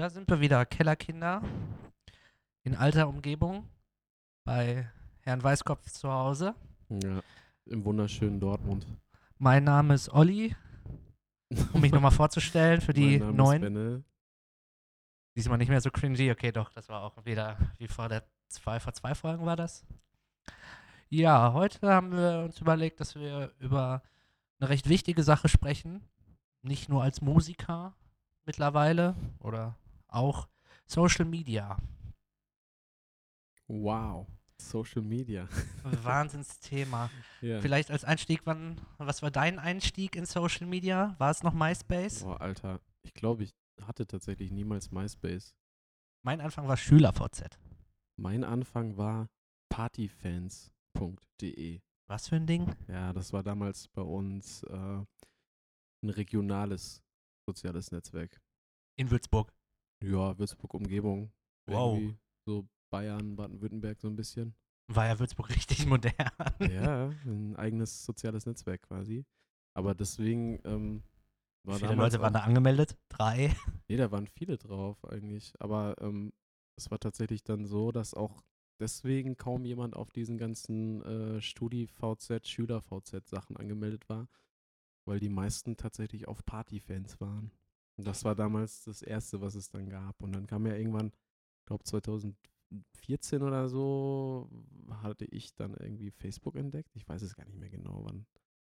da sind wir wieder. Kellerkinder in alter Umgebung bei Herrn Weißkopf zu Hause. Ja, im wunderschönen Dortmund. Mein Name ist Olli, um mich nochmal vorzustellen für die neuen. Diesmal nicht mehr so cringy. Okay, doch, das war auch wieder wie vor der zwei, vor zwei Folgen war das. Ja, heute haben wir uns überlegt, dass wir über eine recht wichtige Sache sprechen. Nicht nur als Musiker mittlerweile oder auch Social Media. Wow. Social Media. Wahnsinnsthema. Ja. Vielleicht als Einstieg, wann, was war dein Einstieg in Social Media? War es noch MySpace? Boah, Alter. Ich glaube, ich hatte tatsächlich niemals MySpace. Mein Anfang war SchülerVZ. Mein Anfang war partyfans.de. Was für ein Ding? Ja, das war damals bei uns äh, ein regionales soziales Netzwerk. In Würzburg. Ja, Würzburg-Umgebung. Wow. Irgendwie So Bayern, Baden-Württemberg so ein bisschen. War ja Würzburg richtig modern. Ja, ein eigenes soziales Netzwerk quasi. Aber deswegen ähm, Wie war viele Leute waren da angemeldet? Drei. Nee, da waren viele drauf eigentlich. Aber ähm, es war tatsächlich dann so, dass auch deswegen kaum jemand auf diesen ganzen äh, Studi-VZ, Schüler-VZ-Sachen angemeldet war, weil die meisten tatsächlich auf Partyfans waren. Und das war damals das Erste, was es dann gab. Und dann kam ja irgendwann, ich glaube 2014 oder so, hatte ich dann irgendwie Facebook entdeckt. Ich weiß es gar nicht mehr genau, wann.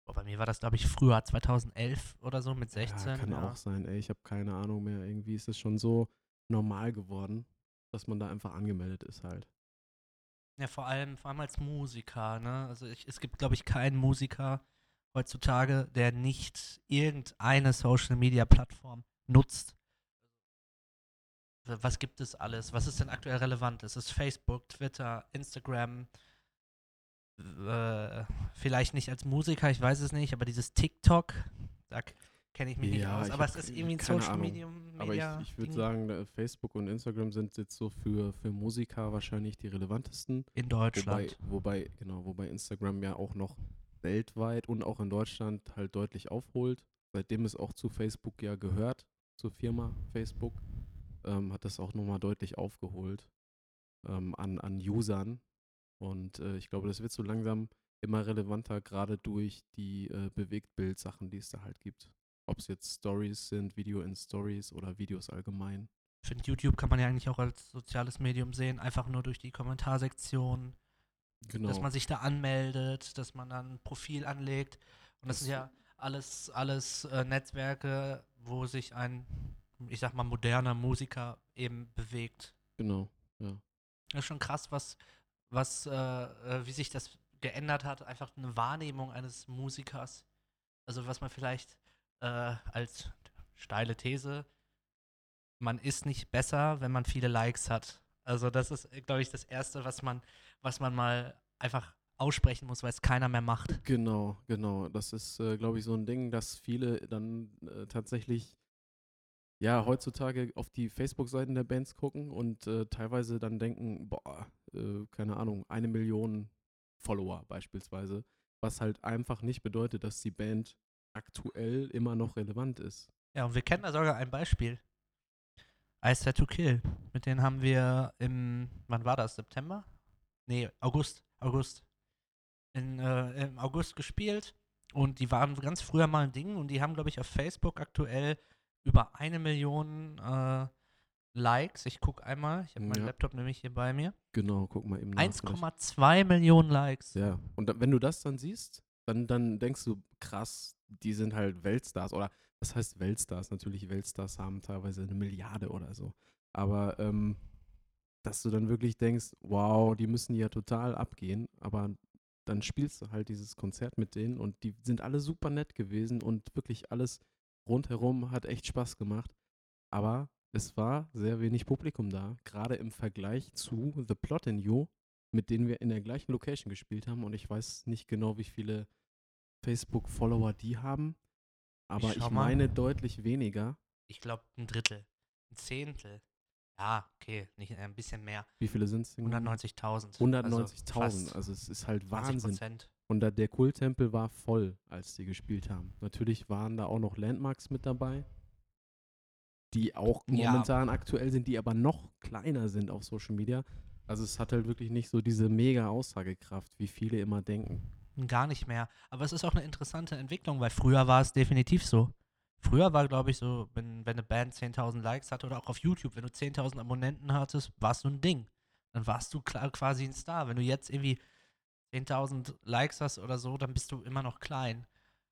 Boah, bei mir war das, glaube ich, früher, 2011 oder so mit 16. Ja, kann ja. auch sein, ey. Ich habe keine Ahnung mehr. Irgendwie ist es schon so normal geworden, dass man da einfach angemeldet ist halt. Ja, vor allem, vor allem als Musiker, ne? Also ich, es gibt, glaube ich, keinen Musiker heutzutage, der nicht irgendeine Social Media Plattform nutzt. Was gibt es alles? Was ist denn aktuell relevant? Es ist Facebook, Twitter, Instagram. Äh, vielleicht nicht als Musiker, ich weiß es nicht, aber dieses TikTok, da kenne ich mich nicht Ja, aus. ich Aber es ist irgendwie ein Social Ahnung. Media. Aber ich, ich würde sagen, Facebook und Instagram sind jetzt so für, für Musiker wahrscheinlich die relevantesten. in Wobei, Deutschland. wobei, genau, wobei Instagram ja auch noch weltweit und auch in Deutschland halt deutlich aufholt. Seitdem es auch zu Facebook ja gehört, zur Firma Facebook, ähm, hat das auch nochmal deutlich aufgeholt ähm, an, an Usern. Und äh, ich glaube, das wird so langsam immer relevanter, gerade durch die äh, Bewegtbild-Sachen, die es da halt gibt. Ob es jetzt Stories sind, Video in Stories oder Videos allgemein. Ich finde, YouTube kann man ja eigentlich auch als soziales Medium sehen, einfach nur durch die Kommentarsektion, Genau. dass man sich da anmeldet, dass man dann ein Profil anlegt. Und das, Das- sind ja alles, alles äh, Netzwerke, wo sich ein, ich sag mal, moderner Musiker eben bewegt. genau, ja. Das ist schon krass, was, was, äh, äh, wie sich das geändert hat, einfach eine Wahrnehmung eines Musikers. Also was man vielleicht äh, als steile These, man ist nicht besser, wenn man viele Likes hat. Also das ist, glaube ich, das Erste, was man, was man mal einfach aussprechen muss, weil es keiner mehr macht. Genau, genau. Das ist, äh, glaube ich, so ein Ding, dass viele dann äh, tatsächlich ja heutzutage auf die Facebook-Seiten der Bands gucken und äh, teilweise dann denken, boah, äh, keine Ahnung, eine Million Follower beispielsweise, was halt einfach nicht bedeutet, dass die Band aktuell immer noch relevant ist. Ja, und wir kennen da sogar ein Beispiel. Ice Set to Kill. Mit denen haben wir im, wann war das? September? Nee, August. August. In, äh, Im August gespielt. Und die waren ganz früher mal ein Ding und die haben, glaube ich, auf Facebook aktuell über eine Million äh, Likes. Ich gucke einmal. Ich habe meinen Ja. Laptop nämlich hier bei mir. Genau, guck mal eben nach. vielleicht. 1,2 Millionen Likes. Ja, und da, wenn du das dann siehst, dann, dann denkst du, krass, die sind halt Weltstars. Oder was heißt Weltstars? Natürlich, Weltstars haben teilweise eine Milliarde oder so. Aber ähm, dass du dann wirklich denkst, wow, die müssen ja total abgehen. Aber dann spielst du halt dieses Konzert mit denen und die sind alle super nett gewesen und wirklich alles rundherum hat echt Spaß gemacht. Aber es war sehr wenig Publikum da, gerade im Vergleich zu The Plot in You, mit denen wir in der gleichen Location gespielt haben und ich weiß nicht genau, wie viele Facebook-Follower die haben, aber ich, mal. meine deutlich weniger. Ich glaube, ein Drittel. Ein Zehntel. Ja, okay, nicht, äh, ein bisschen mehr. Wie viele sind es? 190.000. 190.000, Also, also es ist halt Wahnsinn. 20%. Und da, der Kulttempel war voll, als die gespielt haben. Natürlich waren da auch noch Landmarks mit dabei. die auch Ja. momentan aktuell sind, die aber noch kleiner sind auf Social Media. Also es hat halt wirklich nicht so diese mega Aussagekraft, wie viele immer denken. Gar nicht mehr. Aber es ist auch eine interessante Entwicklung, weil früher war es definitiv so. Früher war, glaube ich, so, wenn, wenn eine Band 10.000 Likes hatte oder auch auf YouTube, wenn du 10.000 Abonnenten hattest, warst du ein Ding. Dann warst du klar, quasi ein Star. Wenn du jetzt irgendwie 10.000 Likes hast oder so, dann bist du immer noch klein.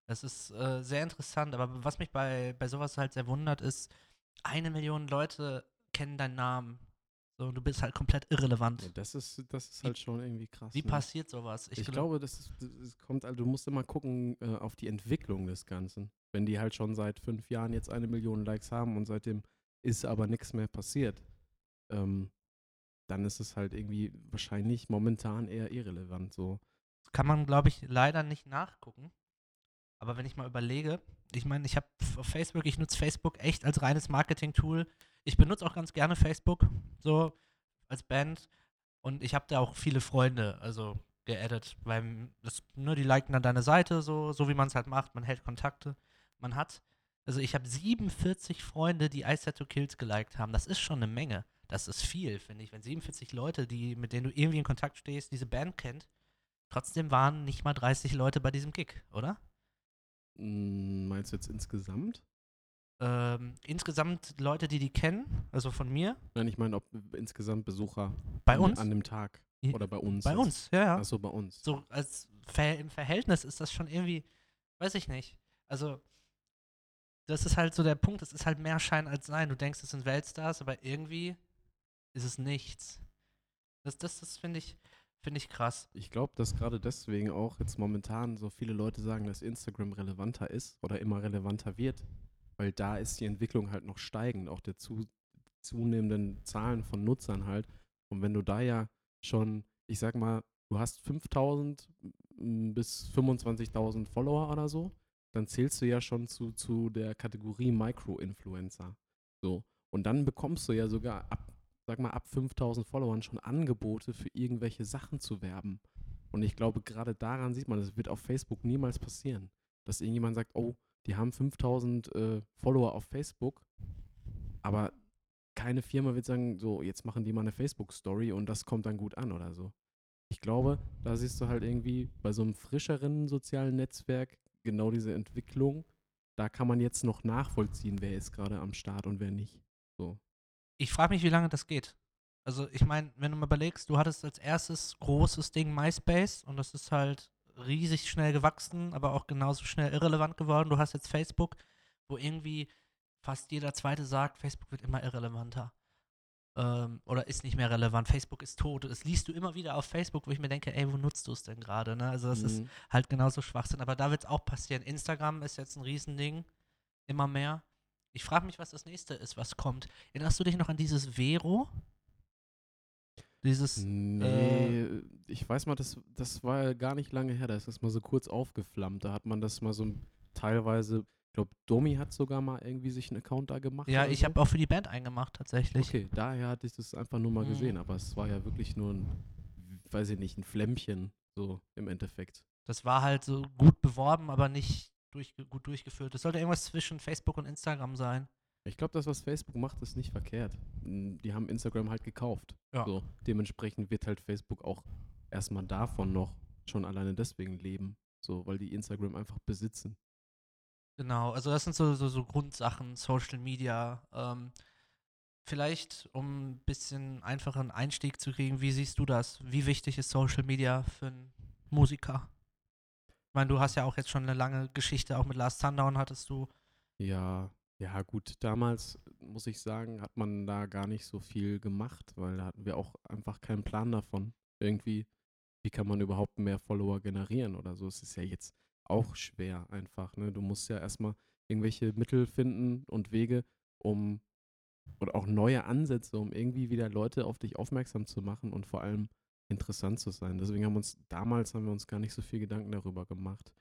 Das ist äh, sehr interessant. Aber was mich bei, bei sowas halt sehr wundert, ist, eine Million Leute kennen deinen Namen. So, du bist halt komplett irrelevant. Ja, das ist, das ist Wie- halt schon irgendwie krass. Wie ne? passiert sowas? Ich, glaub- glaube, das, ist, das kommt, also du musst immer gucken äh, auf die Entwicklung des Ganzen. Wenn die halt schon seit fünf Jahren jetzt eine Million Likes haben und seitdem ist aber nichts mehr passiert, ähm, dann ist es halt irgendwie wahrscheinlich momentan eher irrelevant. So. kann man, glaube ich, leider nicht nachgucken. Aber wenn ich mal überlege, ich meine, ich habe auf Facebook, ich nutze Facebook echt als reines Marketing-Tool. Ich benutze auch ganz gerne Facebook, so als Band. Und ich habe da auch viele Freunde, also geaddet, weil das, ne, die liken dann deine Seite, so, so wie man es halt macht. Man hält Kontakte. Man hat, also ich habe 47 Freunde, die I Set to Kills geliked haben. Das ist schon eine Menge. Das ist viel, finde ich. Wenn 47 Leute, die, mit denen du irgendwie in Kontakt stehst, diese Band kennt, Trotzdem waren nicht mal 30 Leute bei diesem Gig, oder? Mm, Meinst du jetzt insgesamt? Ähm, insgesamt Leute, die die kennen, also von mir, Nein, ich meine, ob insgesamt Besucher bei an, uns. an dem Tag oder bei uns. bei uns, ja, ja. Achso, bei uns. So als Ver im Verhältnis ist das schon irgendwie, weiß ich nicht. Also, das ist halt so der Punkt, es ist halt mehr Schein als Sein. Du denkst, es sind Weltstars, aber irgendwie ist es nichts. Das, das, das finde ich, finde ich krass. Ich glaube, dass gerade deswegen auch jetzt momentan so viele Leute sagen, dass Instagram relevanter ist oder immer relevanter wird, weil da ist die Entwicklung halt noch steigend, auch der zu, zunehmenden Zahlen von Nutzern halt. Und wenn du da ja schon, ich sag mal, du hast 5000 m, bis 25.000 Follower oder so, dann zählst du ja schon zu, zu der Kategorie Micro-Influencer. So. Und dann bekommst du ja sogar ab, sag mal, ab 5000 Followern schon Angebote für irgendwelche Sachen zu werben. Und ich glaube, gerade daran sieht man, das wird auf Facebook niemals passieren, dass irgendjemand sagt, oh, die haben 5000 äh, Follower auf Facebook, aber keine Firma wird sagen, so, jetzt machen die mal eine Facebook-Story und das kommt dann gut an oder so. Ich glaube, da siehst du halt irgendwie bei so einem frischeren sozialen Netzwerk genau diese Entwicklung. Da kann man jetzt noch nachvollziehen, wer ist gerade am Start und wer nicht. So. Ich frage mich, wie lange das geht. Also, ich meine, wenn du mal überlegst, du hattest als erstes großes Ding MySpace und das ist halt riesig schnell gewachsen, aber auch genauso schnell irrelevant geworden. Du hast jetzt Facebook, wo irgendwie fast jeder Zweite sagt, Facebook wird immer irrelevanter. Ähm, oder ist nicht mehr relevant. Facebook ist tot. Das liest du immer wieder auf Facebook, wo ich mir denke, ey, wo nutzt du es denn gerade? Ne? Also, das ist Mhm. halt genauso Schwachsinn. Aber da wird es auch passieren. Instagram ist jetzt ein Riesending. Immer mehr. Ich frage mich, was das nächste ist, was kommt. Erinnerst du dich noch an dieses Vero? Dieses. Nee, ich weiß mal, das, das war ja gar nicht lange her, da ist das mal so kurz aufgeflammt. Da hat man das mal so teilweise, ich glaube, Domi hat sogar mal irgendwie sich einen Account da gemacht. Ja, ich so. habe auch für die Band eingemacht, tatsächlich. Okay, daher hatte ich das einfach nur mal Mhm. gesehen, aber es war ja wirklich nur ein, weiß ich nicht, ein Flämmchen, so im Endeffekt. Das war halt so gut beworben, aber nicht durchge gut durchgeführt. Das sollte irgendwas zwischen Facebook und Instagram sein. Ich glaube, das, was Facebook macht, ist nicht verkehrt. Mm, Die haben Instagram halt gekauft. Ja. So, dementsprechend wird halt Facebook auch erstmal davon noch schon alleine deswegen leben. So, weil die Instagram einfach besitzen. Genau, also das sind so, so, so Grundsachen, Social Media. Ähm, vielleicht, um ein bisschen einfachen Einstieg zu kriegen, wie siehst du das? Wie wichtig ist Social Media für einen Musiker? Ich meine, du hast ja auch jetzt schon eine lange Geschichte, auch mit Last Sundown hattest du. Ja, ja, gut. Damals, muss ich sagen, hat man da gar nicht so viel gemacht, weil da hatten wir auch einfach keinen Plan davon. Irgendwie, wie kann man überhaupt mehr Follower generieren oder so. Es ist ja jetzt auch schwer einfach. Ne? Du musst ja erstmal irgendwelche Mittel finden und Wege, um oder auch neue Ansätze, um irgendwie wieder Leute auf dich aufmerksam zu machen und vor allem interessant zu sein. Deswegen haben wir uns damals haben wir uns gar nicht so viel Gedanken darüber gemacht.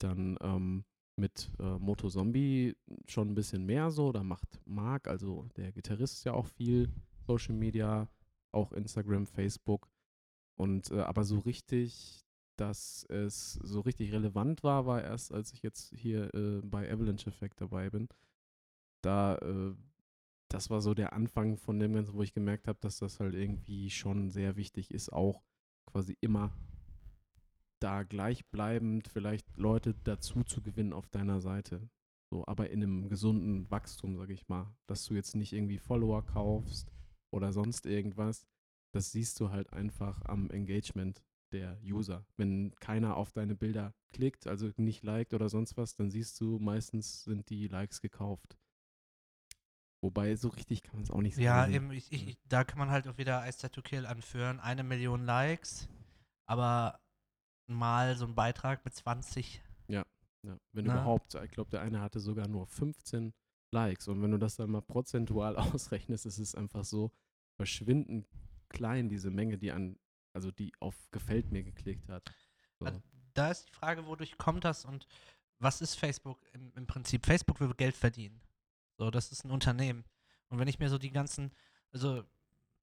Dann ähm, mit äh, Moto Zombie schon ein bisschen mehr so. Da macht Marc, also der Gitarrist, ja auch viel Social Media, auch Instagram, Facebook. Und äh, aber so richtig, dass es so richtig relevant war, war erst, als ich jetzt hier äh, bei Avalanche Effect dabei bin. Da äh, das war so der Anfang von dem Ganzen, wo ich gemerkt habe, dass das halt irgendwie schon sehr wichtig ist, auch quasi immer da gleichbleibend vielleicht Leute dazu zu gewinnen auf deiner Seite. So, aber in einem gesunden Wachstum, sage ich mal. Dass du jetzt nicht irgendwie Follower kaufst oder sonst irgendwas. Das siehst du halt einfach am Engagement der User. Wenn keiner auf deine Bilder klickt, also nicht liked oder sonst was, dann siehst du, meistens sind die Likes gekauft. Wobei, so richtig kann man es auch nicht sagen. Ja, eben, ich, ich, da kann man halt auch wieder Ice to Kill anführen. Eine Million Likes, aber mal so ein Beitrag mit 20. Ja, wenn Na? überhaupt. Ich glaube, der eine hatte sogar nur 15 Likes. Und wenn du das dann mal prozentual ausrechnest, ist es einfach so verschwindend klein, diese Menge, die an, also die auf Gefällt mir geklickt hat. So. Also, Da ist die Frage, wodurch kommt das und was ist Facebook im, im Prinzip? Facebook will Geld verdienen. So, das ist ein Unternehmen. Und wenn ich mir so die ganzen, also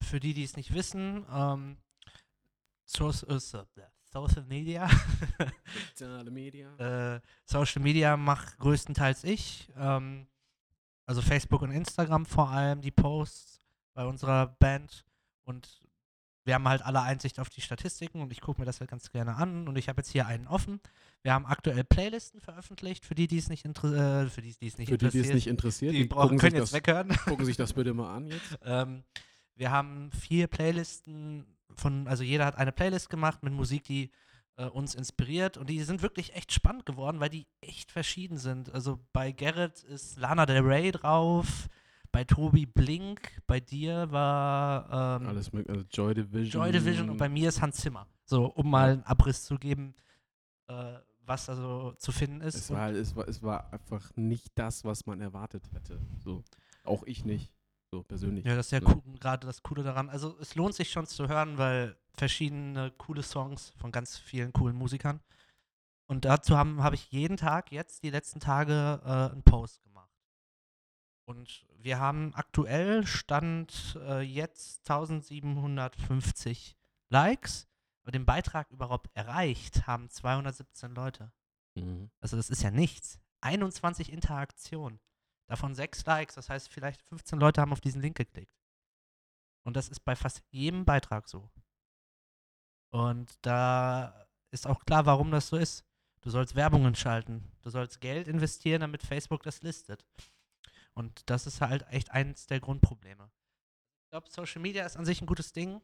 für die, die es nicht wissen, ähm, Source, äh, Social Media, Soziale Media. äh, Social Media mache größtenteils ich. Ähm, also Facebook und Instagram vor allem, die Posts bei unserer Band. Und wir haben halt alle Einsicht auf die Statistiken und ich gucke mir das halt ganz gerne an. Und ich habe jetzt hier einen offen. Wir haben aktuell Playlisten veröffentlicht, für die, die es nicht, inter äh, für die, die es nicht Für die, die interessiert. es nicht interessiert, die die brauchen, können jetzt das, weghören. gucken sich das bitte mal an jetzt. Ähm, wir haben vier Playlisten von, also jeder hat eine Playlist gemacht mit Musik, die äh, uns inspiriert und die sind wirklich echt spannend geworden, weil die echt verschieden sind. Also bei Garrett ist Lana Del Rey drauf, bei Tobi Blink, bei dir war ähm, Alles mögliche, also Joy Division. Joy Division und bei mir ist Hans Zimmer. So, um mal einen Abriss zu geben, äh, was da so zu finden ist. Es war, halt- es, war, es war einfach nicht das, was man erwartet hätte. So. Auch ich nicht. So persönlich. Ja, das ist ja cool, gerade das Coole daran. Also es lohnt sich schon zu hören, weil verschiedene coole Songs von ganz vielen coolen Musikern. Und dazu habe hab ich jeden Tag jetzt die letzten Tage äh, einen Post gemacht. Und wir haben aktuell Stand äh, jetzt 1750 Likes. Aber den Beitrag überhaupt erreicht haben 217 Leute. Mhm. Also das ist ja nichts. 21 Interaktionen. Davon 6 Likes. Das heißt, vielleicht 15 Leute haben auf diesen Link geklickt. Und das ist bei fast jedem Beitrag so. Und da ist auch klar, warum das so ist. Du sollst Werbungen schalten. Du sollst Geld investieren, damit Facebook das listet. Und das ist halt echt eins der Grundprobleme. Ich glaube, Social Media ist an sich ein gutes Ding.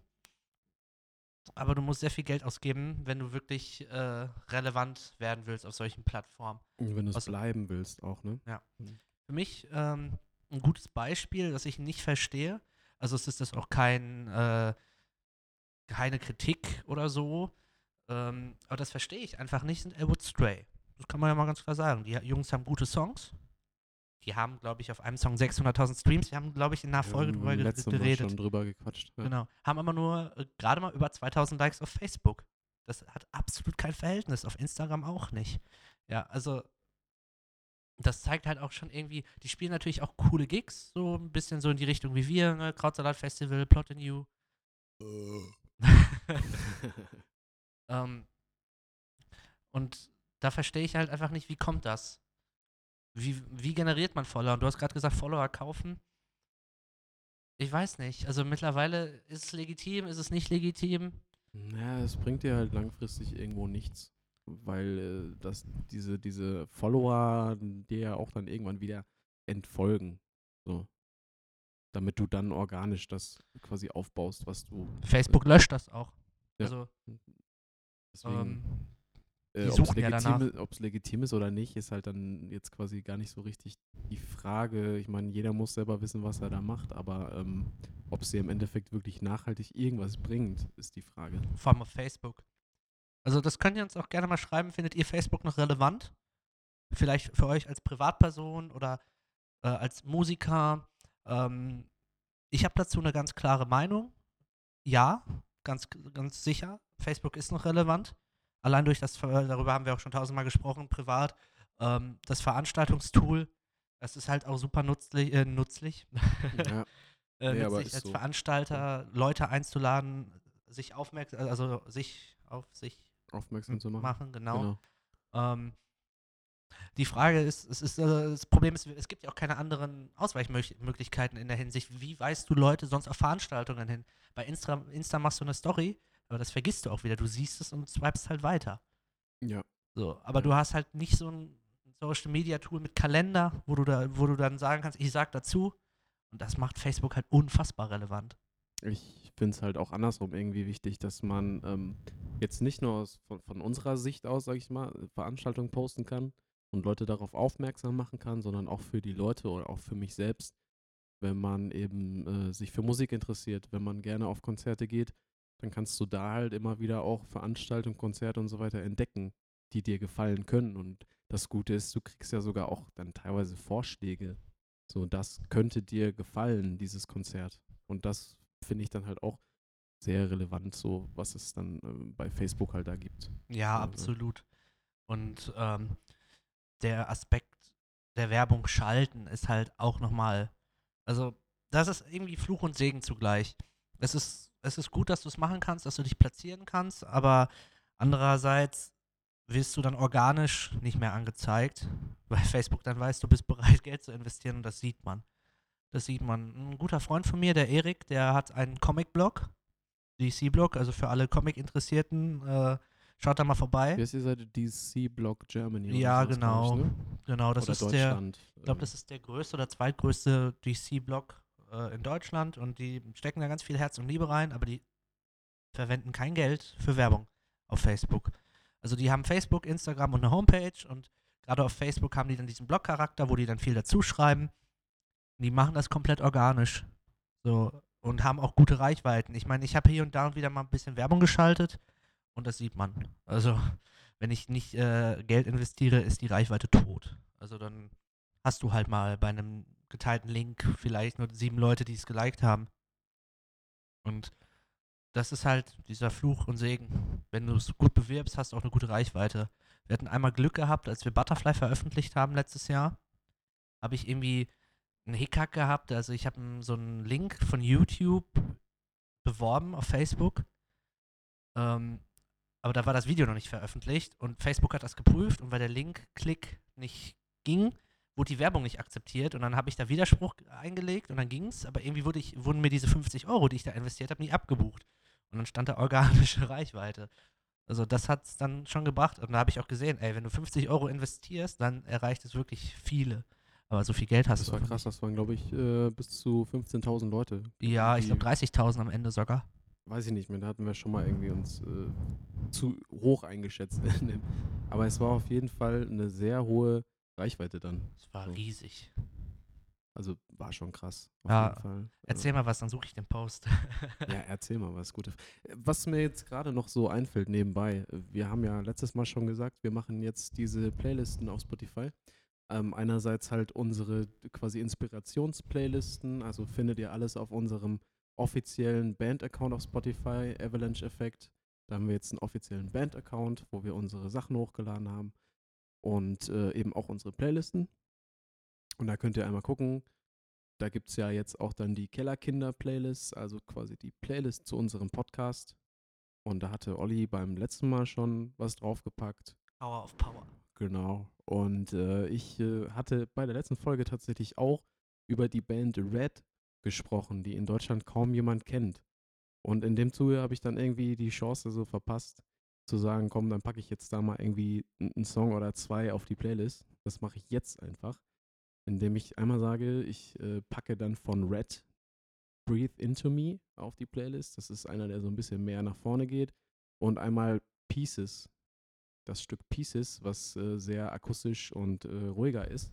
Aber du musst sehr viel Geld ausgeben, wenn du wirklich äh, relevant werden willst auf solchen Plattformen. Und Wenn du es bleiben willst auch, ne? Für mich ähm, ein gutes Beispiel, das ich nicht verstehe. Also es ist das auch kein, äh, keine Kritik oder so. Ähm, aber das verstehe ich einfach nicht, sind Elwood Stray. Das kann man ja mal ganz klar sagen. Die Jungs haben gute Songs. Die haben, glaube ich, auf einem Song 600.000 Streams. Die haben, glaube ich, in einer Folge Wir drüber geredet. schon drüber gequatscht. Ja. Genau. Haben aber nur äh, gerade mal über 2000 Likes auf Facebook. Das hat absolut kein Verhältnis. Auf Instagram auch nicht. Ja, also das zeigt halt auch schon irgendwie, die spielen natürlich auch coole Gigs, so ein bisschen so in die Richtung wie wir, ne? Krautsalat Festival, Plot in You. ähm, und da verstehe ich halt einfach nicht, wie kommt das? Wie, wie generiert man Follower? Und du hast gerade gesagt, Follower kaufen. Ich weiß nicht. Also mittlerweile ist es legitim, ist es nicht legitim? Naja, es bringt dir halt langfristig irgendwo nichts, weil äh, das, diese, diese Follower dir ja auch dann irgendwann wieder entfolgen. So. Damit du dann organisch das quasi aufbaust, was du. Facebook löscht das auch. Ja. Also, Deswegen, ähm, äh, suchen ja legitim, legitim ist oder nicht, ist halt dann jetzt quasi gar nicht so richtig die Frage. Ich meine, jeder muss selber wissen, was er da macht, aber ähm, ob es dir im Endeffekt wirklich nachhaltig irgendwas bringt, ist die Frage. vor allem auf Facebook. Also das könnt ihr uns auch gerne mal schreiben. Findet ihr Facebook noch relevant? Vielleicht für euch als Privatperson oder äh, als Musiker. Ähm, ich habe dazu eine ganz klare Meinung. Ja, ganz, ganz sicher. Facebook ist noch relevant. Allein durch das, darüber haben wir auch schon tausendmal gesprochen, privat. Ähm, das Veranstaltungstool, das ist halt auch super nutzlich. Äh, nutzlich. ja. äh, Nee, als so. Veranstalter Leute einzuladen, sich aufmerksam, also sich auf sich Aufmerksam zu machen. machen, genau. Genau. Ähm, Die Frage ist, es ist, äh, das Problem ist, es gibt ja auch keine anderen Ausweichmöglichkeiten in der Hinsicht. Wie weißt du Leute sonst auf Veranstaltungen hin? Bei Insta, Insta machst du eine Story, aber das vergisst du auch wieder. Du siehst es und swipest halt weiter. Ja. So, aber du hast halt nicht so ein Social Media Tool mit Kalender, wo du da, wo du dann sagen kannst, ich sag dazu. Und das macht Facebook halt unfassbar relevant. Ich finde es halt auch andersrum irgendwie wichtig, dass man ähm, jetzt nicht nur aus, von, von unserer Sicht aus, sag ich mal, Veranstaltungen posten kann und Leute darauf aufmerksam machen kann, sondern auch für die Leute oder auch für mich selbst, wenn man eben äh, sich für Musik interessiert, wenn man gerne auf Konzerte geht, dann kannst du da halt immer wieder auch Veranstaltungen, Konzerte und so weiter entdecken, die dir gefallen können. Und das Gute ist, du kriegst ja sogar auch dann teilweise Vorschläge. So, das könnte dir gefallen, dieses Konzert. Und das finde ich dann halt auch sehr relevant, so was es dann äh, bei Facebook halt da gibt. Ja, Also- absolut. Und ähm, der Aspekt der Werbung schalten ist halt auch nochmal, also das ist irgendwie Fluch und Segen zugleich. Es ist, es ist gut, dass du es machen kannst, dass du dich platzieren kannst, aber andererseits wirst du dann organisch nicht mehr angezeigt, weil Facebook dann weiß, du bist bereit, Geld zu investieren und das sieht man. Das sieht man. Ein guter Freund von mir, der Erik, der hat einen Comic-Blog, DC-Blog, also für alle Comic-Interessierten, äh, schaut da mal vorbei. Wie heißt die Seite? DC Blog Germany. Ja, genau. Ich, ne? Genau, das oder ist der, ich glaube, das ist der größte oder zweitgrößte DC-Blog äh, in Deutschland und die stecken da ganz viel Herz und Liebe rein, aber die verwenden kein Geld für Werbung auf Facebook. Also die haben Facebook, Instagram und eine Homepage und gerade auf Facebook haben die dann diesen Blog-Charakter, wo die dann viel dazu schreiben. Die machen das komplett organisch. So und haben auch gute Reichweiten. Ich meine, ich habe hier und da wieder mal ein bisschen Werbung geschaltet und das sieht man. Also, wenn ich nicht äh, Geld investiere, ist die Reichweite tot. Also dann hast du halt mal bei einem geteilten Link vielleicht nur sieben Leute, die es geliked haben. Und das ist halt dieser Fluch und Segen. Wenn du es gut bewirbst, hast du auch eine gute Reichweite. Wir hatten einmal Glück gehabt, als wir Butterfly veröffentlicht haben letztes Jahr, habe ich irgendwie einen Hickhack gehabt. Also ich habe so einen Link von YouTube beworben auf Facebook. Ähm, aber da war das Video noch nicht veröffentlicht und Facebook hat das geprüft und weil der Link-Klick nicht ging, wurde die Werbung nicht akzeptiert und dann habe ich da Widerspruch eingelegt und dann ging es, aber irgendwie wurde ich, wurden mir diese 50 Euro, die ich da investiert habe, nie abgebucht. Und dann stand da organische Reichweite. Also das hat es dann schon gebracht und da habe ich auch gesehen, ey, wenn du 50 Euro investierst, dann erreicht es wirklich viele. Aber so viel Geld hast Das du war einfach krass, das waren, glaube ich, äh, bis zu 15.000 Leute. Ja, ich glaube 30.000 am Ende sogar. Weiß ich nicht mehr, da hatten wir schon mal irgendwie uns äh, zu hoch eingeschätzt. Aber es war auf jeden Fall eine sehr hohe Reichweite dann. Das war So. riesig. Also war schon krass. Auf Ja, jeden Fall. Erzähl mal was, dann suche ich den Post. Ja, erzähl mal was Gutes. Was mir jetzt gerade noch so einfällt nebenbei, wir haben ja letztes Mal schon gesagt, wir machen jetzt diese Playlisten auf Spotify. Ähm, einerseits halt unsere quasi Inspirations-Playlisten, also findet ihr alles auf unserem offiziellen Band-Account auf Spotify, Avalanche Effect. Da haben wir jetzt einen offiziellen Band-Account, wo wir unsere Sachen hochgeladen haben und äh, eben auch unsere Playlisten. Und da könnt ihr einmal gucken, da gibt es ja jetzt auch dann die Kellerkinder-Playlist, also quasi die Playlist zu unserem Podcast. Und da hatte Olli beim letzten Mal schon was draufgepackt. Power of Power. Genau. Und äh, ich äh, hatte bei der letzten Folge tatsächlich auch über die Band Red gesprochen, die in Deutschland kaum jemand kennt. Und in dem Zuge habe ich dann irgendwie die Chance so verpasst, zu sagen, komm, dann packe ich jetzt da mal irgendwie einen Song oder zwei auf die Playlist. Das mache ich jetzt einfach, indem ich einmal sage, ich äh, packe dann von Red Breathe Into Me auf die Playlist. Das ist einer, der so ein bisschen mehr nach vorne geht. Und einmal Pieces, das Stück Pieces, was äh, sehr akustisch und äh, ruhiger ist.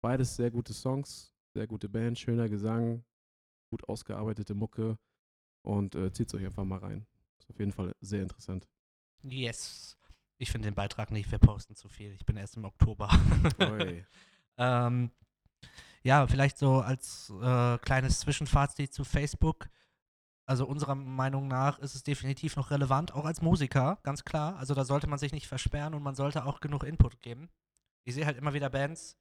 Beides sehr gute Songs, sehr gute Band, schöner Gesang, gut ausgearbeitete Mucke und äh, zieht euch einfach mal rein. Ist auf jeden Fall sehr interessant. Yes. Ich finde den Beitrag nicht, wir posten zu viel. Ich bin erst im Oktober. Ähm, ja, vielleicht so als äh, kleines Zwischenfazit zu Facebook. Also unserer Meinung nach ist es definitiv noch relevant, auch als Musiker, ganz klar. Also da sollte man sich nicht versperren und man sollte auch genug Input geben. Ich sehe halt immer wieder Bands,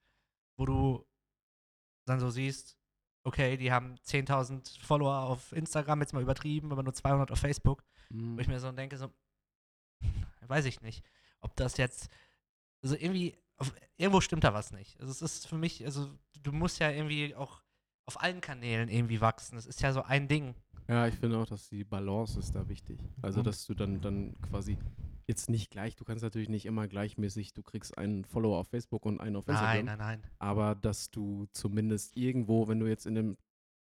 wo du dann so siehst, okay, die haben 10.000 Follower auf Instagram, jetzt mal übertrieben, aber nur 200 auf Facebook. Mhm. Wo ich mir so denke, so, weiß ich nicht, ob das jetzt, also irgendwie auf, irgendwo stimmt da was nicht. Also es ist für mich, also du musst ja irgendwie auch auf allen Kanälen irgendwie wachsen. Das ist ja so ein Ding. Ja, ich finde auch, dass die Balance ist da wichtig. Also, Mhm. dass du dann, dann quasi jetzt nicht gleich, du kannst natürlich nicht immer gleichmäßig, du kriegst einen Follower auf Facebook und einen auf Instagram. Nein, nein, nein. aber dass du zumindest irgendwo, wenn du jetzt in dem,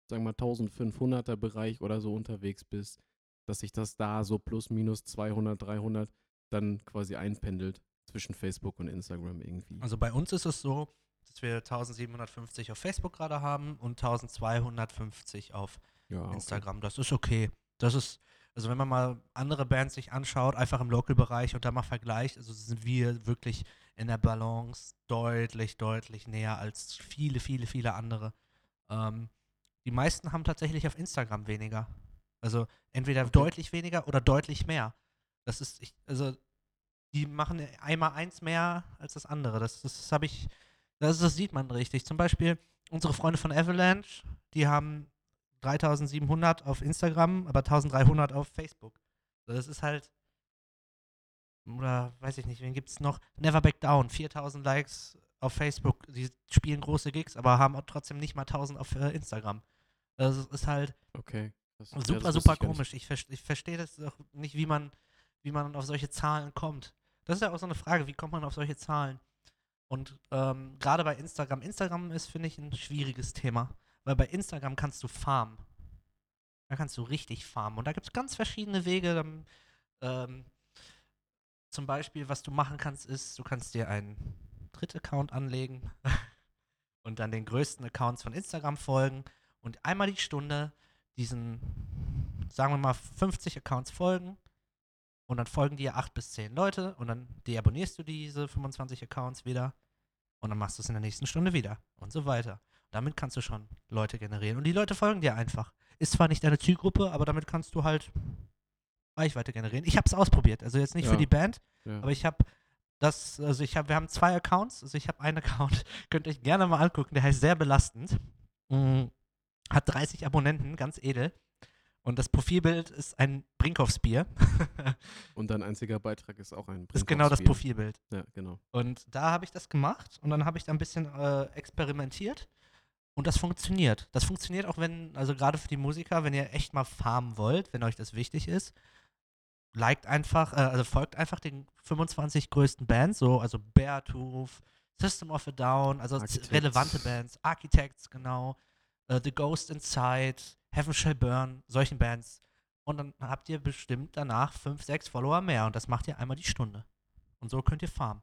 sagen wir mal, 1500er Bereich oder so unterwegs bist, dass sich das da so plus minus 200, 300 dann quasi einpendelt zwischen Facebook und Instagram irgendwie. Also bei uns ist es so, dass wir 1750 auf Facebook gerade haben und 1250 auf ja, okay. Instagram. Das ist okay. Das ist, also wenn man mal andere Bands sich anschaut, einfach im Local-Bereich und da mal vergleicht, also sind wir wirklich in der Balance deutlich, deutlich näher als viele, viele, viele andere. Ähm, die meisten haben tatsächlich auf Instagram weniger. Also entweder Okay. deutlich weniger oder deutlich mehr. Das ist, ich, also die machen einmal eins mehr als das andere. Das, das habe ich, das, das sieht man richtig. Zum Beispiel unsere Freunde von Avalanche, die haben 3700 auf Instagram, aber 1300 auf Facebook. So, das ist halt, oder weiß ich nicht, wen gibt es noch? Never Back Down, 4000 Likes auf Facebook. Die spielen große Gigs, aber haben auch trotzdem nicht mal 1000 auf äh, Instagram. Das ist halt Okay. super, das wusste super ich komisch. Ich, ver ich verstehe das auch nicht, wie man, wie man auf solche Zahlen kommt. Das ist ja auch so eine Frage, wie kommt man auf solche Zahlen? Und ähm, gerade bei Instagram, Instagram ist, finde ich, ein schwieriges Thema, weil bei Instagram kannst du farmen. Da kannst du richtig farmen. Und da gibt es ganz verschiedene Wege. dann, Ähm, zum Beispiel, was du machen kannst, ist, du kannst dir einen Dritt-Account anlegen und dann den größten Accounts von Instagram folgen und einmal die Stunde diesen, sagen wir mal, 50 Accounts folgen und dann folgen dir 8 bis 10 Leute und dann deabonnierst du diese 25 Accounts wieder und dann machst du es in der nächsten Stunde wieder und so weiter. Damit kannst du schon Leute generieren und die Leute folgen dir einfach. Ist zwar nicht deine Zielgruppe, aber damit kannst du halt Reichweite generieren. Ich habe es ausprobiert, also jetzt nicht für Ja. die Band, Ja. aber ich habe das, also ich habe, wir haben zwei Accounts, also ich habe einen Account, könnt ihr euch gerne mal angucken, der heißt sehr belastend. Mm, hat 30 Abonnenten, ganz edel. Und das Profilbild ist ein Brinkhoffsbier. Und dein einziger Beitrag ist auch ein ist genau das Brinkhoffsbier. Profilbild. Ja, genau. Und da habe ich das gemacht und dann habe ich da ein bisschen äh, experimentiert und das funktioniert. Das funktioniert auch, wenn, also gerade für die Musiker, wenn ihr echt mal farmen wollt, wenn euch das wichtig ist, liked einfach, äh, also folgt einfach den 25 größten Bands, so, also Beartooth, System of a Down, also Architects. relevante Bands, Architects, genau, äh, The Ghost Inside, Heaven Shall Burn, solchen Bands. Und dann habt ihr bestimmt danach 5, 6 Follower mehr und das macht ihr einmal die Stunde. Und so könnt ihr farmen.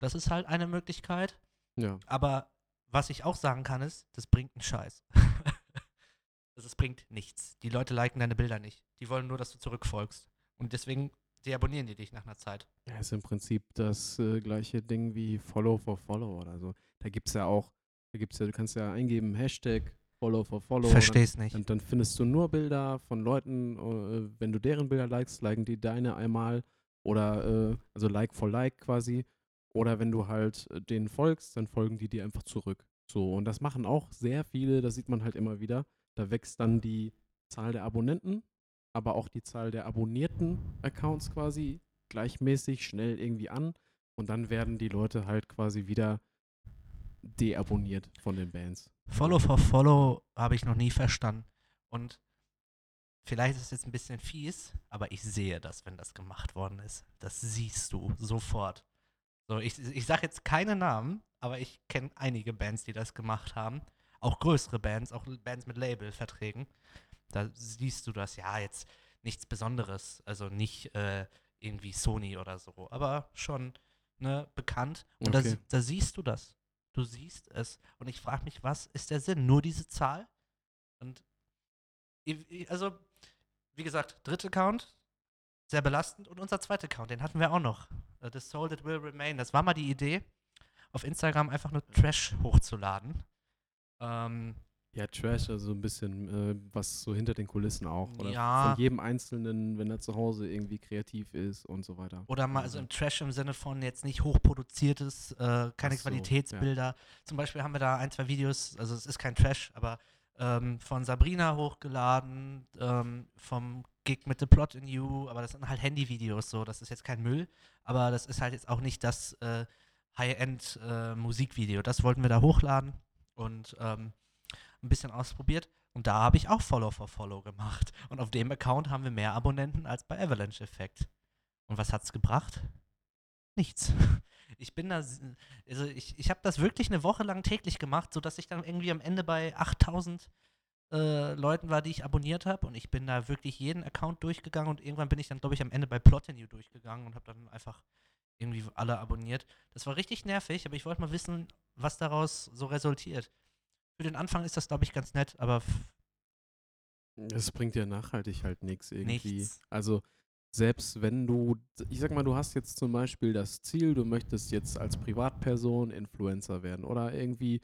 Das ist halt eine Möglichkeit. Ja. Aber was ich auch sagen kann, ist, das bringt einen Scheiß. also es bringt nichts. Die Leute liken deine Bilder nicht. Die wollen nur, dass du zurückfolgst. Und deswegen deabonnieren die dich nach einer Zeit. Ja, ist im Prinzip das äh, gleiche Ding wie Follow for Follow oder so. Da gibt es ja auch, da gibt's ja, du kannst ja eingeben, Hashtag Follow for Follow. Versteh's nicht. Dann, dann findest du nur Bilder von Leuten, äh, wenn du deren Bilder likest, liken die deine einmal oder äh, also Like for Like quasi. Oder wenn du halt äh, denen folgst, dann folgen die dir einfach zurück. So, und das machen auch sehr viele, das sieht man halt immer wieder. Da wächst dann die Zahl der Abonnenten, aber auch die Zahl der abonnierten Accounts quasi gleichmäßig schnell irgendwie an. Und dann werden die Leute halt quasi wieder deabonniert von den Bands. Follow for Follow habe ich noch nie verstanden. Und vielleicht ist es jetzt ein bisschen fies, aber ich sehe das, wenn das gemacht worden ist. Das siehst du sofort. So, ich, ich sage jetzt keine Namen, aber ich kenne einige Bands, die das gemacht haben. Auch größere Bands, auch Bands mit Labelverträgen. Da siehst du das, ja, jetzt nichts Besonderes. Also nicht äh, irgendwie Sony oder so, aber schon ne, bekannt. Und Okay. da, da siehst du das. Du siehst es. Und ich frage mich, was ist der Sinn? Nur diese Zahl? Und also, wie gesagt, dritter Account, sehr belastend. Und unser zweiter Account, den hatten wir auch noch. Äh, The Soul That Will Remain. Das war mal die Idee, auf Instagram einfach nur Trash hochzuladen. Ähm, Ja, Trash, also so ein bisschen äh, was so hinter den Kulissen auch. Oder Ja. von jedem Einzelnen, wenn er zu Hause irgendwie kreativ ist und so weiter. Oder mal, also im Trash im Sinne von jetzt nicht hochproduziertes, äh, keine so, Qualitätsbilder. Zum Beispiel haben wir da ein, zwei Videos, also es ist kein Trash, aber ähm, von Sabrina hochgeladen, ähm, vom Gig mit The Plot in You, aber das sind halt Handyvideos so, das ist jetzt kein Müll, aber das ist halt jetzt auch nicht das äh, High-End-Musikvideo. das wollten wir da hochladen und ähm, ein bisschen ausprobiert. Und da habe ich auch Follow for Follow gemacht. Und auf dem Account haben wir mehr Abonnenten als bei Avalanche Effect. Und was hat's gebracht? Nichts. Ich bin da, also ich, ich habe das wirklich eine Woche lang täglich gemacht, sodass ich dann irgendwie am Ende bei 8000 äh, Leuten war, die ich abonniert habe. Und ich bin da wirklich jeden Account durchgegangen und irgendwann bin ich dann, glaube ich, am Ende bei Plotinu durchgegangen und habe dann einfach irgendwie alle abonniert. Das war richtig nervig, aber ich wollte mal wissen, was daraus so resultiert. Für den Anfang ist das, glaube ich, ganz nett, aber. Es bringt ja nachhaltig halt nichts irgendwie. Nichts. Also, selbst wenn du, ich sag mal, du hast jetzt zum Beispiel das Ziel, du möchtest jetzt als Privatperson Influencer werden oder irgendwie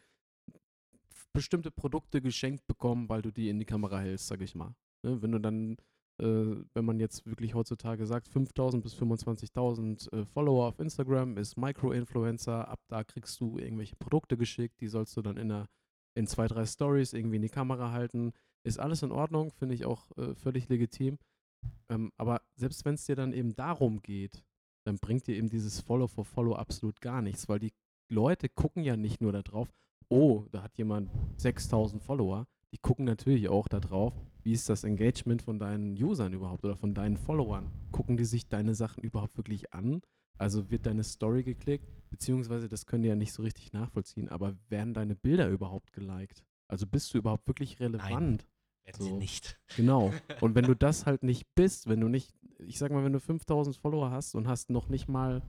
bestimmte Produkte geschenkt bekommen, weil du die in die Kamera hältst, sag ich mal. Ne? Wenn du dann, äh, wenn man jetzt wirklich heutzutage sagt, 5000 bis 25.000 äh, Follower auf Instagram ist Micro-Influencer, ab da kriegst du irgendwelche Produkte geschickt, die sollst du dann in, einer, in zwei, drei Stories irgendwie in die Kamera halten. Ist alles in Ordnung, finde ich auch äh, völlig legitim. Ähm, aber selbst wenn es dir dann eben darum geht, dann bringt dir eben dieses Follow for Follow absolut gar nichts, weil die Leute gucken ja nicht nur darauf, oh, da hat jemand 6000 Follower. Die gucken natürlich auch darauf, wie ist das Engagement von deinen Usern überhaupt oder von deinen Followern. Gucken die sich deine Sachen überhaupt wirklich an? Also wird deine Story geklickt, beziehungsweise das können die ja nicht so richtig nachvollziehen, aber werden deine Bilder überhaupt geliked? Also bist du überhaupt wirklich relevant? Werden sie So. nicht. Genau. Und wenn du das halt nicht bist, wenn du nicht, ich sag mal, wenn du 5000 Follower hast und hast noch nicht mal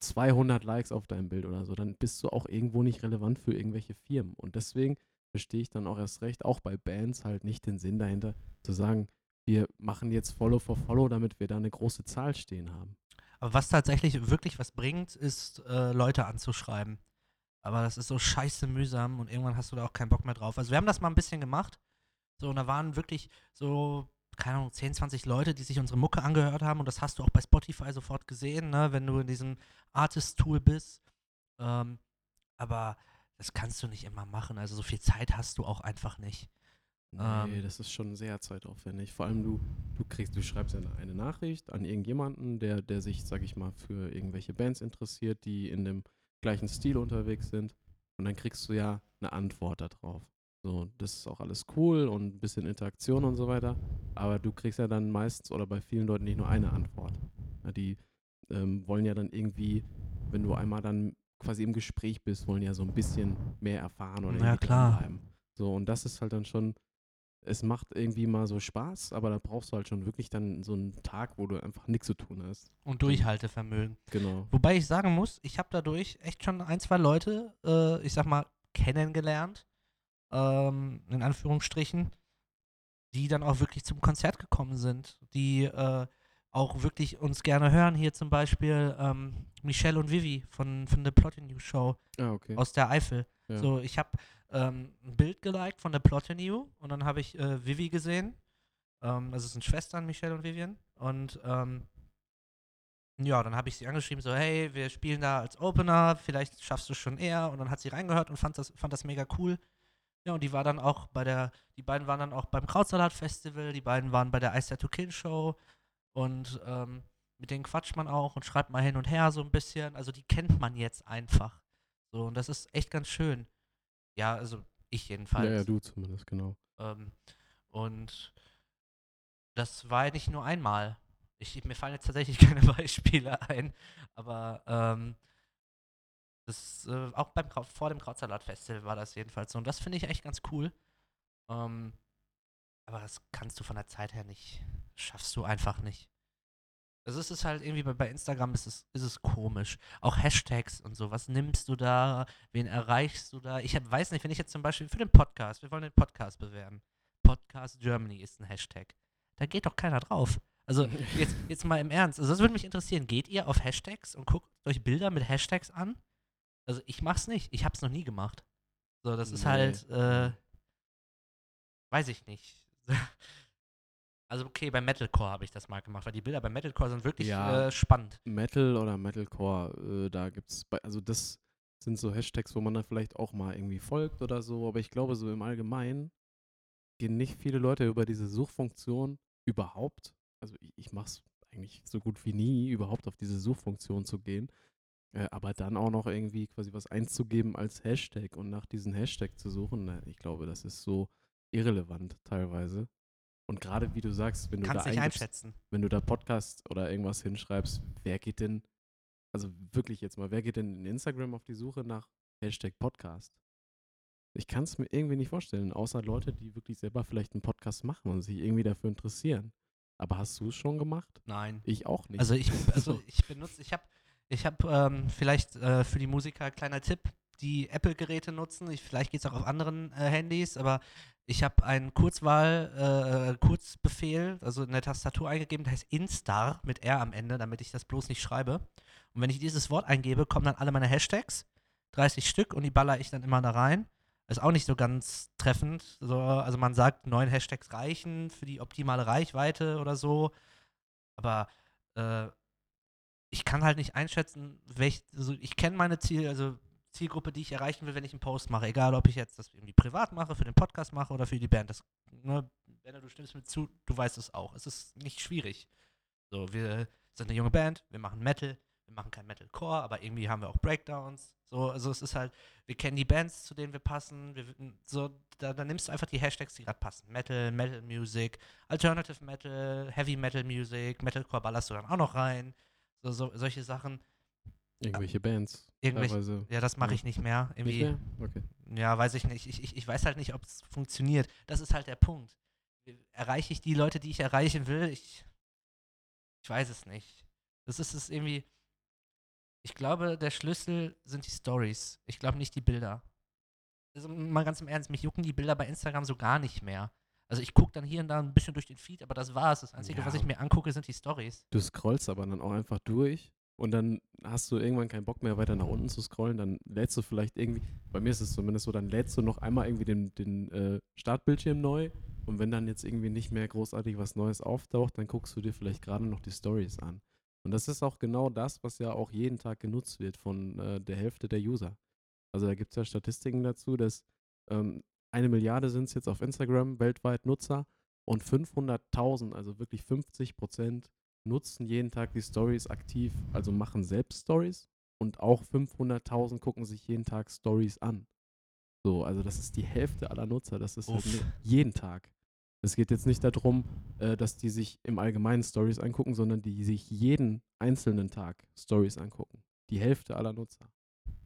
200 Likes auf deinem Bild oder so, dann bist du auch irgendwo nicht relevant für irgendwelche Firmen. Und deswegen verstehe ich dann auch erst recht, auch bei Bands halt nicht den Sinn dahinter, zu sagen, wir machen jetzt Follow for Follow, damit wir da eine große Zahl stehen haben. Aber was tatsächlich wirklich was bringt, ist, äh, Leute anzuschreiben. Aber das ist so scheiße mühsam und irgendwann hast du da auch keinen Bock mehr drauf. Also wir haben das mal ein bisschen gemacht. So, und da waren wirklich so, keine Ahnung, 10, 20 Leute, die sich unsere Mucke angehört haben. Und das hast du auch bei Spotify sofort gesehen, ne, wenn du in diesem Artist-Tool bist. Ähm, aber das kannst du nicht immer machen. Also so viel Zeit hast du auch einfach nicht. Nee, Ähm. das ist schon sehr zeitaufwendig. Vor allem du, du kriegst, du schreibst ja eine Nachricht an irgendjemanden, der, der sich, sag ich mal, für irgendwelche Bands interessiert, die in dem gleichen Stil unterwegs sind. Und dann kriegst du ja eine Antwort darauf. So, das ist auch alles cool und ein bisschen Interaktion und so weiter. Aber du kriegst ja dann meistens oder bei vielen Leuten nicht nur eine Antwort. Ja, die ähm, wollen ja dann irgendwie, wenn du einmal dann quasi im Gespräch bist, wollen ja so ein bisschen mehr erfahren oder Ja, klar. dranbleiben. So, und das ist halt dann schon, es macht irgendwie mal so Spaß, aber da brauchst du halt schon wirklich dann so einen Tag, wo du einfach nichts zu tun hast. Und Durchhaltevermögen. Genau. Wobei ich sagen muss, ich habe dadurch echt schon ein, zwei Leute, äh, ich sag mal, kennengelernt, ähm, in Anführungsstrichen, die dann auch wirklich zum Konzert gekommen sind, die äh, auch wirklich uns gerne hören. Hier zum Beispiel ähm, Michelle und Vivi von, von der Plotting News Show Ah, okay. aus der Eifel. Ja. So, ich habe ähm, ein Bild geliked von der Plotting und dann habe ich äh, Vivi gesehen. Ähm, also es sind Schwestern, Michelle und Vivian. Und ähm, ja, dann habe ich sie angeschrieben, so, hey, wir spielen da als Opener, vielleicht schaffst du es schon eher. Und dann hat sie reingehört und fand das, fand das mega cool. Ja, und die war dann auch bei der, die beiden waren dann auch beim Krautsalat Festival, die beiden waren bei der Ice to Kill Show und ähm, mit denen quatscht man auch und schreibt mal hin und her so ein bisschen. Also die kennt man jetzt einfach. So, und das ist echt ganz schön. Ja, also ich jedenfalls. ja, ja, du zumindest, genau. Ähm, und das war ja nicht nur einmal. Ich, mir fallen jetzt tatsächlich keine Beispiele ein, aber ähm, das, äh, auch beim vor dem Krautsalat-Festival war das jedenfalls so. Und das finde ich echt ganz cool. Ähm, aber das kannst du von der Zeit her nicht, schaffst du einfach nicht. Also es ist halt irgendwie bei, bei Instagram ist es, ist es komisch. Auch Hashtags und so. Was nimmst du da? Wen erreichst du da? Ich hab, weiß nicht, wenn ich jetzt zum Beispiel für den Podcast, wir wollen den Podcast bewerben. Podcast Germany ist ein Hashtag. Da geht doch keiner drauf. Also jetzt, jetzt mal im Ernst. Also das würde mich interessieren. Geht ihr auf Hashtags und guckt euch Bilder mit Hashtags an? Also ich mach's nicht. Ich hab's noch nie gemacht. So, das ist Nee. halt, äh, weiß ich nicht. Also okay, bei Metalcore habe ich das mal gemacht, weil die Bilder bei Metalcore sind wirklich Ja. äh, spannend. Metal oder Metalcore, äh, da gibt's, bei, also das sind so Hashtags, wo man dann vielleicht auch mal irgendwie folgt oder so, aber ich glaube, so im Allgemeinen gehen nicht viele Leute über diese Suchfunktion überhaupt, also ich, ich mache es eigentlich so gut wie nie, überhaupt auf diese Suchfunktion zu gehen, Äh, aber dann auch noch irgendwie quasi was einzugeben als Hashtag und nach diesem Hashtag zu suchen, na, ich glaube, das ist so irrelevant teilweise. Und gerade wie du sagst, wenn du Kannst da nicht einschätzen. wenn du da Podcast oder irgendwas hinschreibst, wer geht denn, also wirklich jetzt mal, wer geht denn in Instagram auf die Suche nach Hashtag Podcast? Ich kann es mir irgendwie nicht vorstellen, außer Leute, die wirklich selber vielleicht einen Podcast machen und sich irgendwie dafür interessieren. Aber hast du es schon gemacht? Nein. Ich auch nicht. Also ich, also So. ich benutze, ich habe, ich habe ähm, vielleicht äh, für die Musiker kleiner Tipp, die Apple-Geräte nutzen. Ich, vielleicht geht es auch auf anderen äh, Handys, aber ich habe einen Kurzwahl, äh, Kurzbefehl, also in der Tastatur eingegeben, der heißt Instar mit R am Ende, damit ich das bloß nicht schreibe. Und wenn ich dieses Wort eingebe, kommen dann alle meine Hashtags, 30 Stück, und die baller ich dann immer da rein. Ist auch nicht so ganz treffend. So, also man sagt, neun Hashtags reichen für die optimale Reichweite oder so. Aber äh, ich kann halt nicht einschätzen, welch, also ich kenne meine Ziel, also Zielgruppe, die ich erreichen will, wenn ich einen Post mache. Egal, ob ich jetzt das irgendwie privat mache, für den Podcast mache oder für die Band. Das, ne, Benno, du stimmst mir zu, du weißt es auch. Es ist nicht schwierig. So, wir sind eine junge Band, wir machen Metal, wir machen kein Metalcore, aber irgendwie haben wir auch Breakdowns. So, also es ist halt, wir kennen die Bands, zu denen wir passen. Wir, so, da, da nimmst du einfach die Hashtags, die gerade passen. Metal, Metal Music, Alternative Metal, Heavy Metal Music, Metalcore ballerst du dann auch noch rein. So, so solche Sachen. Irgendwelche Bands. Irgendwelche- teilweise. Ja, das mache ich nicht mehr. Nicht Irgendwie, mehr? Okay. ja, weiß ich nicht. Ich, ich, ich weiß halt nicht, ob es funktioniert. Das ist halt der Punkt. Erreiche ich die Leute, die ich erreichen will? Ich, ich weiß es nicht. Das ist es irgendwie. Ich glaube, der Schlüssel sind die Stories. Ich glaube nicht die Bilder. Also mal ganz im Ernst, mich jucken die Bilder bei Instagram so gar nicht mehr. Also ich gucke dann hier und da ein bisschen durch den Feed, aber das war's. Das Einzige, Ja. was ich mir angucke, sind die Stories. Du scrollst aber dann auch einfach durch und dann hast du irgendwann keinen Bock mehr weiter nach unten zu scrollen. Dann lädst du vielleicht irgendwie, bei mir ist es zumindest so, dann lädst du noch einmal irgendwie den, den äh, Startbildschirm neu und wenn dann jetzt irgendwie nicht mehr großartig was Neues auftaucht, dann guckst du dir vielleicht gerade noch die Stories an. Und das ist auch genau das, was ja auch jeden Tag genutzt wird von äh, der Hälfte der User. Also da gibt es ja Statistiken dazu, dass ähm, eine Milliarde sind es jetzt auf Instagram weltweit Nutzer und 500.000, also wirklich 50 Prozent, nutzen jeden Tag die Stories aktiv, also machen selbst Stories und auch 500.000 gucken sich jeden Tag Stories an. So, also das ist die Hälfte aller Nutzer, das ist halt jeden Tag. Es geht jetzt nicht darum, äh, dass die sich im Allgemeinen Stories angucken, sondern die sich jeden einzelnen Tag Stories angucken. Die Hälfte aller Nutzer.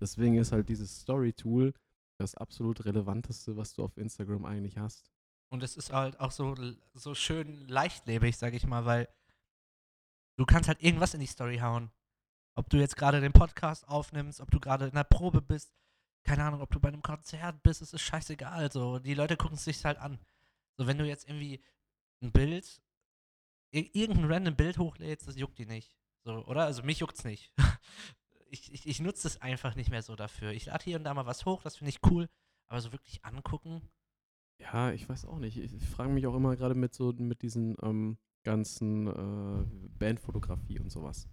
Deswegen ist halt dieses Story-Tool das absolut relevanteste, was du auf Instagram eigentlich hast. Und es ist halt auch so, so schön leichtlebig, sag ich mal, weil du kannst halt irgendwas in die Story hauen. Ob du jetzt gerade den Podcast aufnimmst, ob du gerade in der Probe bist, keine Ahnung, ob du bei einem Konzert bist, es ist scheißegal. So, die Leute gucken es sich halt an. So, wenn du jetzt irgendwie ein Bild, ir irgendein random Bild hochlädst, das juckt die nicht. So, oder? Also mich juckt's nicht. ich ich, ich nutze es einfach nicht mehr so dafür. Ich lade hier und da mal was hoch, das finde ich cool, aber so wirklich angucken, Ja, ich weiß auch nicht. Ich, ich frage mich auch immer gerade mit so mit diesen ähm, ganzen äh, Bandfotografie und sowas.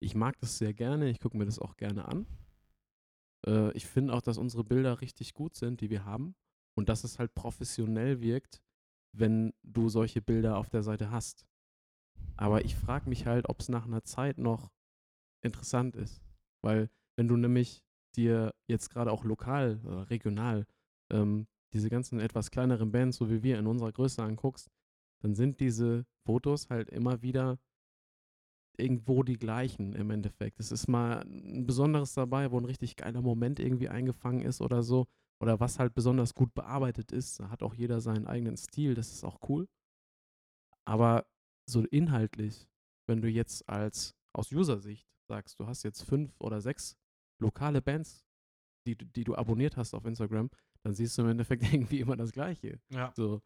Ich mag das sehr gerne, ich gucke mir das auch gerne an. Äh, ich finde auch, dass unsere Bilder richtig gut sind, die wir haben. Und dass es halt professionell wirkt, wenn du solche Bilder auf der Seite hast. Aber ich frage mich halt, ob es nach einer Zeit noch interessant ist. Weil wenn du nämlich dir jetzt gerade auch lokal oder regional ähm, diese ganzen etwas kleineren Bands, so wie wir in unserer Größe anguckst, dann sind diese Fotos halt immer wieder irgendwo die gleichen im Endeffekt. Es ist mal ein besonderes dabei, wo ein richtig geiler Moment irgendwie eingefangen ist oder so. Oder was halt besonders gut bearbeitet ist. Da hat auch jeder seinen eigenen Stil, das ist auch cool. Aber so inhaltlich, wenn du jetzt als aus User-Sicht sagst, du hast jetzt fünf oder sechs lokale Bands, die, du- die du abonniert hast auf Instagram, dann siehst du im Endeffekt irgendwie immer das Gleiche. Ja. So,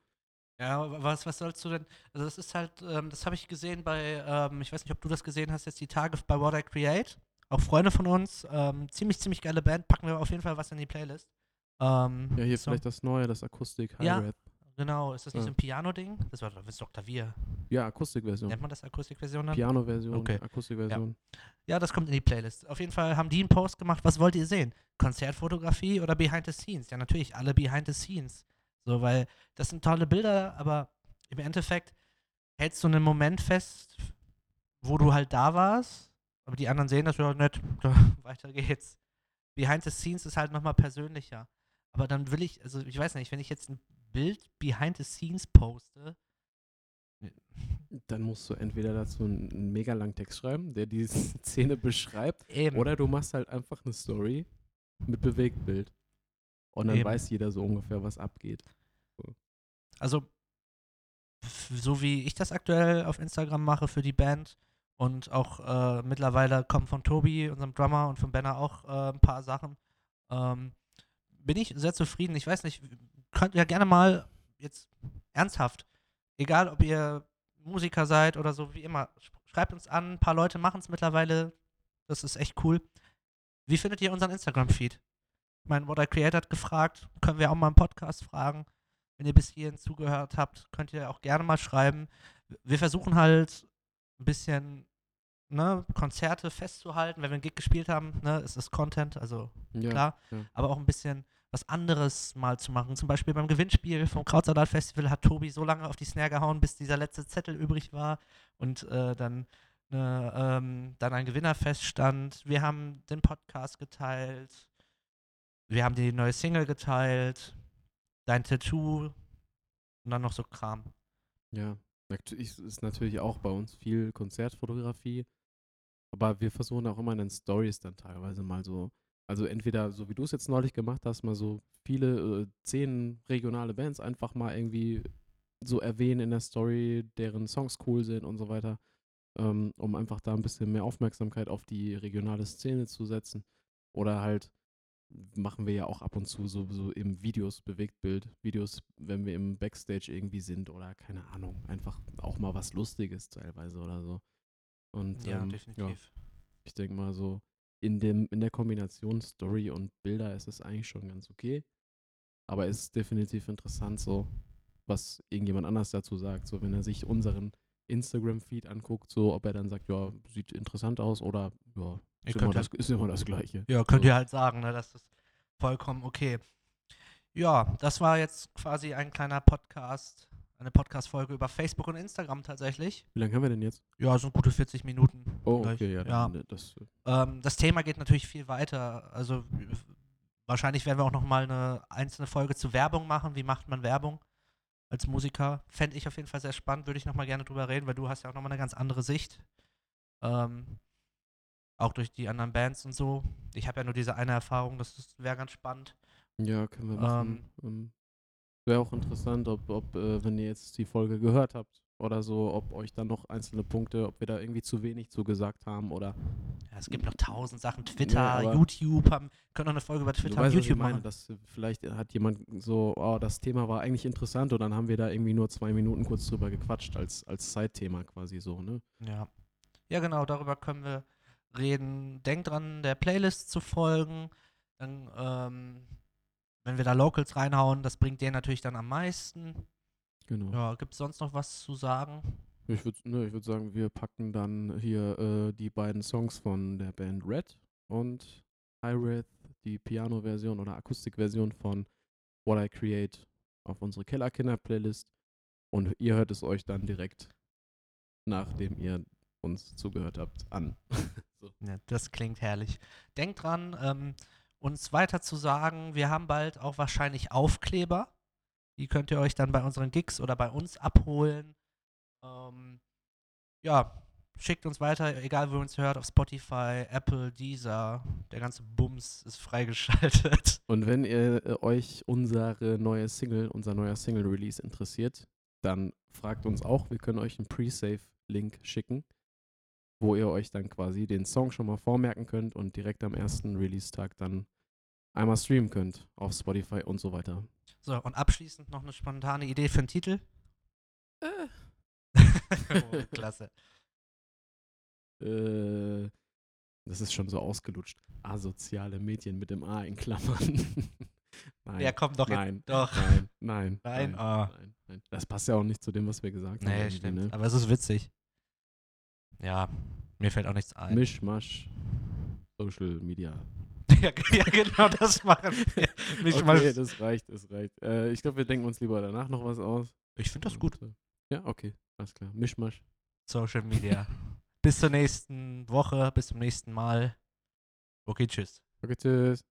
Ja, was, was sollst du denn? Also, das ist halt, ähm, das habe ich gesehen bei, ähm, ich weiß nicht, ob du das gesehen hast, jetzt die Tage bei What I Create. Auch Freunde von uns. Ähm, ziemlich, ziemlich geile Band. Packen wir auf jeden Fall was in die Playlist. Ähm, ja, hier so, vielleicht das Neue, das Akustik High Ja. Genau, ist das nicht Ja. so ein Piano-Ding? Das war das ist doch Klavier. Ja, Akustikversion. Nennt man das Akustikversion dann? Piano-Version, Okay. Akustikversion. Ja, das kommt in die Playlist. Auf jeden Fall haben die einen Post gemacht. Was wollt ihr sehen? Konzertfotografie oder Behind the Scenes? Ja, natürlich, alle Behind the Scenes. So, weil das sind tolle Bilder, aber im Endeffekt hältst du einen Moment fest, wo du halt da warst aber die anderen sehen das ja nicht. Weiter geht's. Behind the Scenes ist halt nochmal persönlicher. Aber dann will ich, also ich weiß nicht, wenn ich jetzt ein Bild Behind the Scenes poste, Dann musst du entweder dazu einen, mega langen Text schreiben, der die Szene beschreibt, eben. oder du machst halt einfach eine Story mit Bewegtbild. Und dann Eben. weiß jeder so ungefähr, was abgeht. Also, so wie ich das aktuell auf Instagram mache für die Band und auch äh, mittlerweile kommen von Tobi, unserem Drummer, und von Benner auch äh, ein paar Sachen, ähm, bin ich sehr zufrieden. Ich weiß nicht, könnt ihr gerne mal jetzt ernsthaft, egal ob ihr Musiker seid oder so, wie immer, sch- schreibt uns an, ein paar Leute machen es mittlerweile, das ist echt cool. Wie findet ihr unseren Instagram-Feed? Ich meine, What I Create hat gefragt, können wir auch mal im Podcast fragen. Wenn ihr bis hierhin zugehört habt, könnt ihr auch gerne mal schreiben. Wir versuchen halt ein bisschen ne, Konzerte festzuhalten. Wenn wir einen Gig gespielt haben, ne, ist es Content, also Ja, klar. ja. Aber auch ein bisschen was anderes mal zu machen. Zum Beispiel beim Gewinnspiel vom Krautsalat Festival hat Tobi so lange auf die Snare gehauen, bis dieser letzte Zettel übrig war und äh, dann, ne, ähm, dann ein Gewinner feststand. Wir haben den Podcast geteilt. Wir haben die neue Single geteilt. Dein Tattoo. Und dann noch so Kram. Ja, ist natürlich auch bei uns viel Konzertfotografie, aber wir versuchen auch immer in den Stories dann teilweise mal so, also entweder so wie du es jetzt neulich gemacht hast, mal so viele, äh, zehn regionale Bands einfach mal irgendwie so erwähnen in der Story, deren Songs cool sind und so weiter, ähm, um einfach da ein bisschen mehr Aufmerksamkeit auf die regionale Szene zu setzen. Oder halt machen wir ja auch ab und zu so, so im Videos, Bewegtbild, Videos, wenn wir im Backstage irgendwie sind oder keine Ahnung, einfach auch mal was Lustiges teilweise oder so. Und Ja, ähm, definitiv. ich denke mal so, in, dem, in der Kombination Story und Bilder ist es eigentlich schon ganz okay. Aber es ist definitiv interessant, so, was irgendjemand anders dazu sagt. So, wenn er sich unseren Instagram-Feed anguckt, so, ob er dann sagt, ja, sieht interessant aus oder, ja, ist immer, das, ist immer das Gleiche. Ja, könnt So. ihr halt sagen, ne? Das ist vollkommen okay. Ja, das war jetzt quasi ein kleiner Podcast, eine Podcast-Folge über Facebook und Instagram tatsächlich. Wie lange haben wir denn jetzt? Ja, so gute 40 Minuten. Oh, okay, ja, ja. äh, das, äh, Ähm, das Thema geht natürlich viel weiter. Also wahrscheinlich werden wir auch noch mal eine einzelne Folge zu Werbung machen. Wie macht man Werbung als Musiker? Fände ich auf jeden Fall sehr spannend. Würde ich noch mal gerne drüber reden, weil du hast ja auch noch mal eine ganz andere Sicht. Ähm, auch durch die anderen Bands und so. Ich habe ja nur diese eine Erfahrung. Das wäre ganz spannend. Ja, können wir machen. Ähm, Wäre auch interessant, ob, ob äh, wenn ihr jetzt die Folge gehört habt oder so, ob euch dann noch einzelne Punkte, ob wir da irgendwie zu wenig zu gesagt haben oder Ja, es gibt noch tausend Sachen. Twitter, aber- YouTube, haben, können noch eine Folge über Twitter und weißt, ich YouTube machen. dass vielleicht hat jemand so, oh, das Thema war eigentlich interessant und dann haben wir da irgendwie nur zwei Minuten kurz drüber gequatscht als, als Zeitthema quasi so, ne? Ja. Ja, genau, darüber können wir reden. Denkt dran, der Playlist zu folgen. Dann, ähm, wenn wir da Locals reinhauen, das bringt dir natürlich dann am meisten. Genau. Ja, gibt es sonst noch was zu sagen? Ich würde ne, ich würd sagen, wir packen dann hier äh, die beiden Songs von der Band Red und Hyreth, die Piano-Version oder Akustikversion von What I Create auf unsere Kellerkinder-Playlist. Und ihr hört es euch dann direkt, nachdem ihr uns zugehört habt, an. so. Ja, das klingt herrlich. Denkt dran, ähm, uns weiter zu sagen, wir haben bald auch wahrscheinlich Aufkleber. Die könnt ihr euch dann bei unseren Gigs oder bei uns abholen. Ähm, ja, schickt uns weiter, egal wo ihr uns hört, auf Spotify, Apple, Deezer. Der ganze Bums ist freigeschaltet. Und wenn ihr äh, euch unsere neue Single, unser neuer Single-Release interessiert, dann fragt uns auch. Wir können euch einen Pre-Save-Link schicken, wo ihr euch dann quasi den Song schon mal vormerken könnt und direkt am ersten Release-Tag dann einmal streamen könnt auf Spotify und so weiter. So, und abschließend noch eine spontane Idee für einen Titel. oh, klasse. Äh, das ist schon so ausgelutscht. Asoziale Medien mit dem A in Klammern. nein. Ja, komm doch nein. jetzt. Doch. Nein, nein, Nein, nein, ah. nein, nein. Das passt ja auch nicht zu dem, was wir gesagt haben. Nee, stimmt. ne? Aber es ist witzig. Ja, mir fällt auch nichts ein. Mischmasch, Social Media. ja, ja, genau das machen wir. Mischmasch. Okay, das reicht, das reicht. Äh, ich glaube, wir denken uns lieber danach noch was aus. Ich finde das gut. Ja, okay, alles klar. Mischmasch. Social Media. bis zur nächsten Woche, bis zum nächsten Mal. Okay, tschüss. Okay, tschüss.